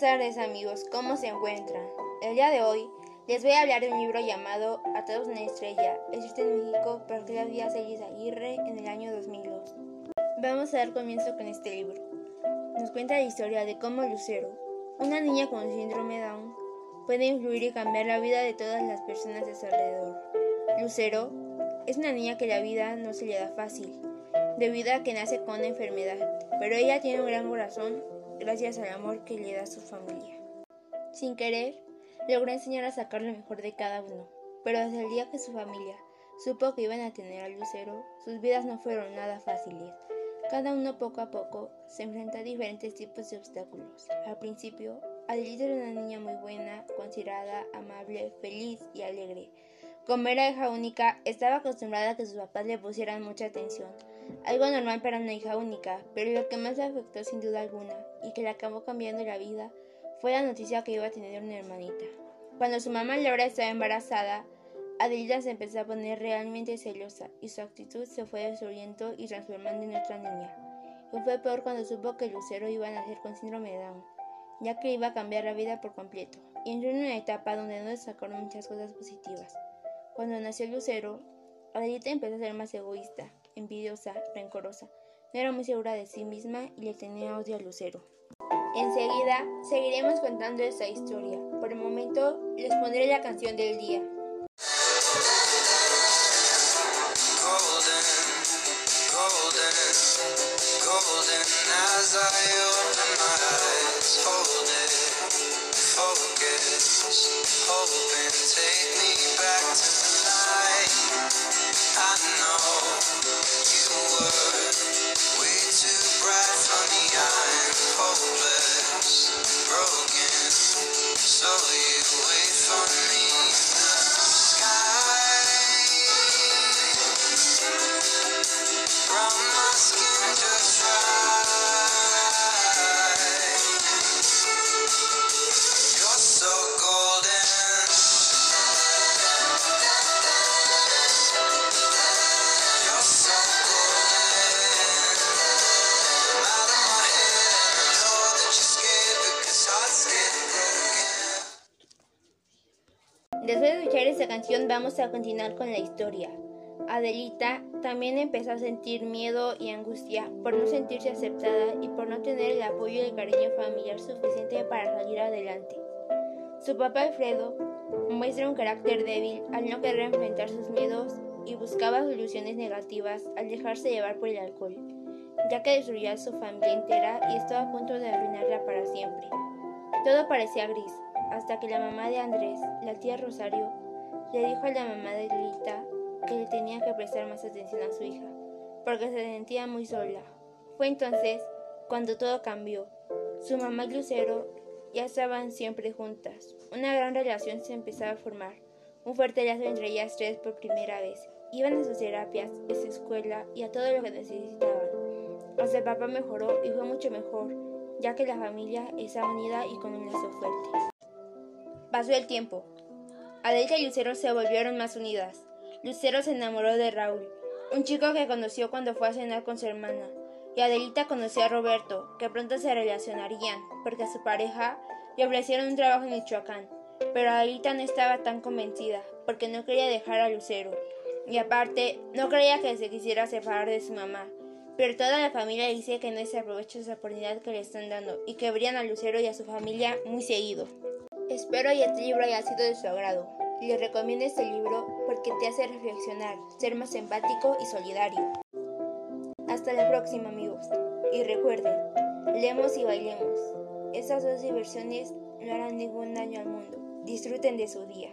tardes amigos, ¿cómo se encuentran? El día de hoy les voy a hablar de un libro llamado A todos una estrella, escrito en México por Claudia Celis Aguirre en el año 2002. Vamos a dar comienzo con este libro. Nos cuenta la historia de cómo Lucero, una niña con síndrome Down, puede influir y cambiar la vida de todas las personas de su alrededor. Lucero es una niña que la vida no se le da fácil, debido a que nace con una enfermedad, pero ella tiene un gran corazón gracias al amor que le da su familia. Sin querer, logró enseñar a sacar lo mejor de cada uno, pero desde el día que su familia supo que iban a tener a Lucero, sus vidas no fueron nada fáciles. Cada uno poco a poco se enfrenta a diferentes tipos de obstáculos. Al principio, Adelita era una niña muy buena, considerada, amable, feliz y alegre. Como era hija única, estaba acostumbrada a que sus papás le pusieran mucha atención, algo normal para una hija única, pero lo que más le afectó sin duda alguna y que le acabó cambiando la vida fue la noticia que iba a tener una hermanita. Cuando su mamá Laura estaba embarazada, Adelita se empezó a poner realmente celosa y su actitud se fue destruyendo y transformando en otra niña. Y fue peor cuando supo que Lucero iba a nacer con síndrome de Down, ya que iba a cambiar la vida por completo, y entró en una etapa donde no destacaron muchas cosas positivas. Cuando nació Lucero, Adelita empezó a ser más egoísta, envidiosa, rencorosa. No era muy segura de sí misma y le tenía odio a Lucero. Enseguida seguiremos contando esta historia. Por el momento les pondré la canción del día. I know you were. Después de escuchar esta canción vamos a continuar con la historia. Adelita también empezó a sentir miedo y angustia por no sentirse aceptada y por no tener el apoyo y el cariño familiar suficiente para salir adelante. Su papá Alfredo muestra un carácter débil al no querer enfrentar sus miedos y buscaba soluciones negativas al dejarse llevar por el alcohol, ya que destruía a su familia entera y estaba a punto de arruinarla para siempre. Todo parecía gris, hasta que la mamá de Andrés, la tía Rosario, le dijo a la mamá de Lita que le tenía que prestar más atención a su hija, porque se sentía muy sola. Fue entonces cuando todo cambió. Su mamá y Lucero ya estaban siempre juntas. Una gran relación se empezaba a formar, un fuerte lazo entre ellas tres por primera vez. Iban a sus terapias, a su escuela y a todo lo que necesitaban. Hasta el papá mejoró y fue mucho mejor, ya que la familia está unida y con un lazo fuerte. Pasó el tiempo. Adelita y Lucero se volvieron más unidas. Lucero se enamoró de Raúl, un chico que conoció cuando fue a cenar con su hermana, y Adelita conoció a Roberto, que pronto se relacionarían, porque a su pareja le ofrecieron un trabajo en Michoacán. Pero Adelita no estaba tan convencida, porque no quería dejar a Lucero, y aparte no creía que se quisiera separar de su mamá. Pero toda la familia dice que no se aprovecha esa oportunidad que le están dando y que verían a Lucero y a su familia muy seguido. Espero que este libro haya sido de su agrado. Les recomiendo este libro porque te hace reflexionar, ser más empático y solidario. Hasta la próxima amigos. Y recuerden, leemos y bailemos. Esas dos diversiones no harán ningún daño al mundo. Disfruten de su día.